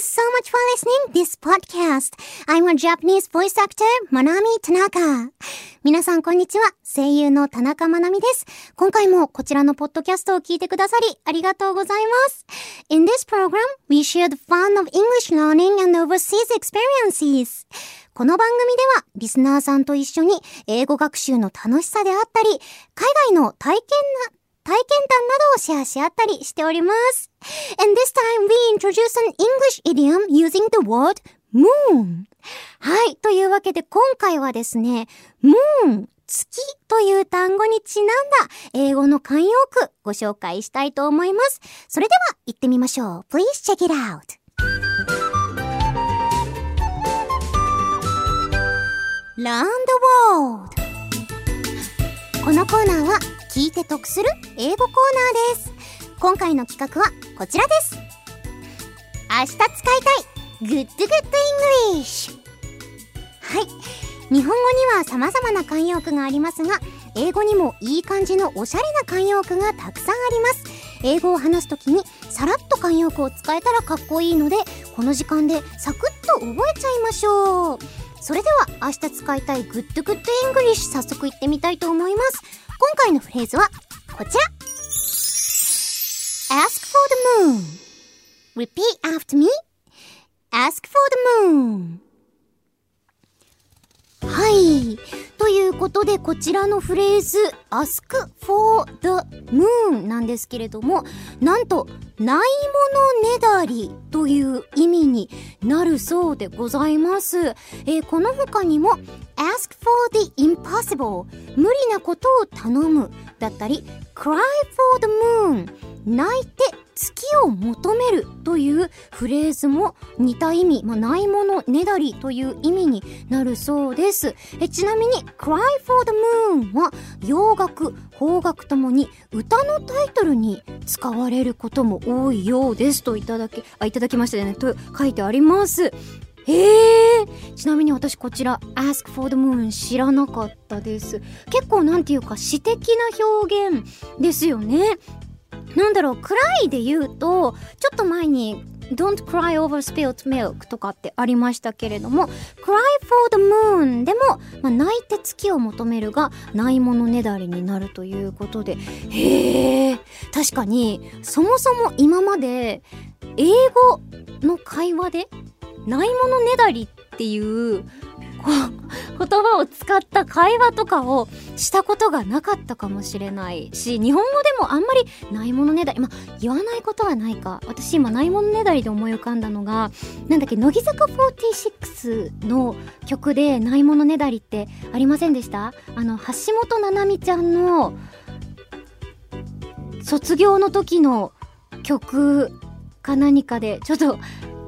you so much for listening this podcast. I'm a Japanese voice actor, Manami Tanaka. 皆さんこんにちは。声優の田中まなみです。今回もこちらのポッドキャストを聞いてくださりありがとうございます。In this program, we share the fun of English learning and overseas experiences. この番組ではリスナーさんと一緒に英語学習の楽しさであったり、海外の体験な体験談などをシェアし合ったりしております。And this time we introduce an English idiom using the word moon. はい。というわけで今回はですね、moon 月という単語にちなんだ英語の慣用句ご紹介したいと思います。それでは行ってみましょう。Please check it out. Learn the world このコーナーは聞いて得する英語コーナーです。今回の企画はこちらです。明日使いたい Good Good English はい。日本語には様々な慣用句がありますが、英語にもいい感じのおしゃれな慣用句がたくさんあります。英語を話すときにさらっと慣用句を使えたらかっこいいので、この時間でサクッと覚えちゃいましょう。それでは明日使いたい Good Good English 早速いってみたいと思います。今回のフレーズはこちら Ask for the moon Repeat after me Ask for the moon はい。 ことで、こちらのフレーズ、ask for the moon なんですけれども、なんと、ないものねだりという意味になるそうでございます。えー、この他にも、ask for the impossible 無理なことを頼むだったり cry for the moon 泣いて月を求めるというフレーズも似た意味、まあ、ないものねだりという意味になるそうです。えちなみに Cry for the Moon は洋楽、邦楽ともに歌のタイトルに使われることも多いようですといただき、あ、いただきましたねと書いてあります。えー、ちなみに私こちら Ask for the Moon 知らなかったです。結構なんていうか詩的な表現ですよね。なんだろう、暗いで言うと、ちょっと前に Don't cry over spilled milk とかってありましたけれども Cry for the moon でも、まあ、泣いて月を求めるがないものねだりになるということで。へえ確かにそもそも今まで英語の会話でないものねだりっていう言葉を使った会話とかをしたことがなかったかもしれないし日本語でもあんまりないものねだりまあ言わないことはないか。私今ないものねだりで思い浮かんだのがなんだっけ乃木坂46の曲でないものねだりってありませんでした？あの橋本奈々美ちゃんの卒業の時の曲か何かでちょっと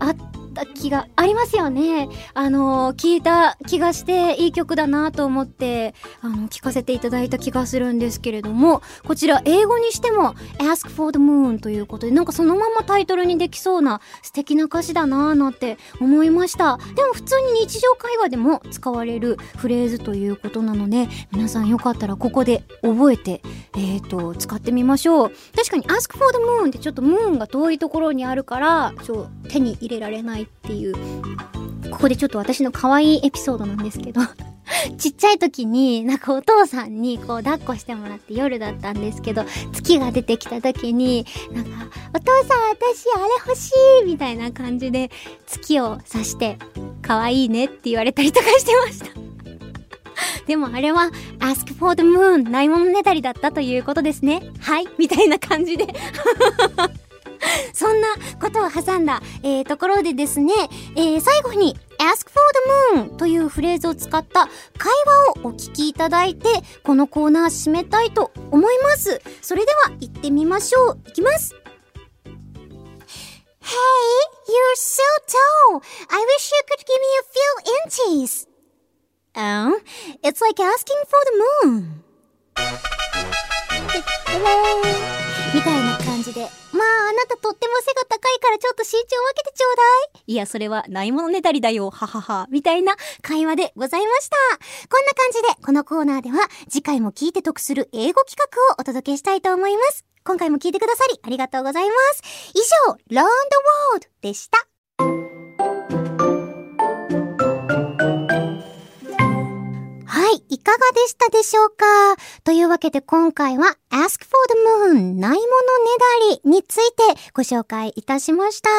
あっった気がありますよね。あの、聞いた気がしていい曲だなと思って、あの、聞かせていただいた気がするんですけれども、こちら英語にしても Ask for the Moon ということで、なんかそのままタイトルにできそうな素敵な歌詞だなぁなんて思いました。でも普通に日常会話でも使われるフレーズということなので、皆さんよかったらここで覚えて、えっ、ー、と、使ってみましょう。確かに Ask for the Moon ってちょっとムーンが遠いところにあるから、ちょ手に入れられないないっていう、ここでちょっと私の可愛いエピソードなんですけど。ちっちゃい時になんかお父さんにこう抱っこしてもらって夜だったんですけど月が出てきた時になんかお父さん私あれ欲しいみたいな感じで月を指して可愛いねって言われたりとかしてました。でもあれは ask for the moon ないものねだりだったということですね。はいみたいな感じで。そんなを挟んだ、えー、ところでですね、えー、最後に ask for the moon というフレーズを使った会話をお聞きいただいて、このコーナー締めたいと思います。それでは行ってみましょう。いきます。Hey, you're so tall. I wish you could give me a few inches. Oh, it's like asking for the moon. ょっと身長分けてちょうだい。いや、それはないものねだりだよ、ははは。みたいな会話でございました。こんな感じで、このコーナーでは次回も聞いて得する英語企画をお届けしたいと思います。今回も聞いてくださりありがとうございます。以上、Learn the World でした。かがでしたでしょうか？というわけで今回は Ask for the Moon ないものねだりについてご紹介いたしました。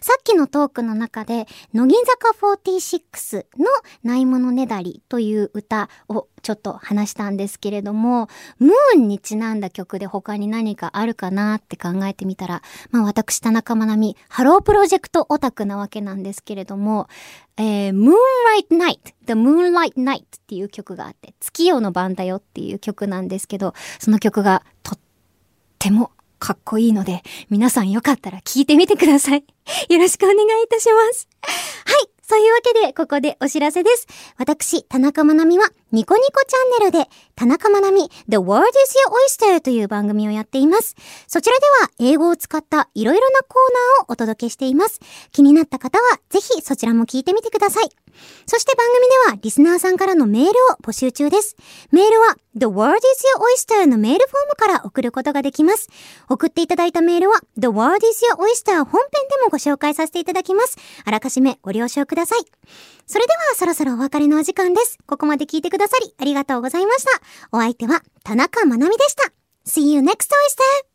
さっきのトークの中で、乃木坂46のないものねだりという歌をちょっと話したんですけれども、ムーンにちなんだ曲で他に何かあるかなって考えてみたら、まあ私、田中まなみ、ハロープロジェクトオタクなわけなんですけれども、えー、Moonlight Night, The Moonlight Night っていう曲があって、月夜の晩だよっていう曲なんですけど、その曲がとってもかっこいいので、皆さんよかったら聴いてみてください。よろしくお願いいたします。はい。というわけで、ここでお知らせです。私、田中まなみは、ニコニコチャンネルで、田中まなみ The World is Your Oyster という番組をやっています。そちらでは英語を使ったいろいろなコーナーをお届けしています。気になった方はぜひそちらも聞いてみてください。そして番組ではリスナーさんからのメールを募集中です。メールは The World is Your Oyster のメールフォームから送ることができます。送っていただいたメールは The World is Your Oyster 本編でもご紹介させていただきます。あらかじめご了承ください。それではそろそろお別れのお時間です。ここまで聞いてくださりありがとうございました。お相手は田中まなみでした。See you next oyster!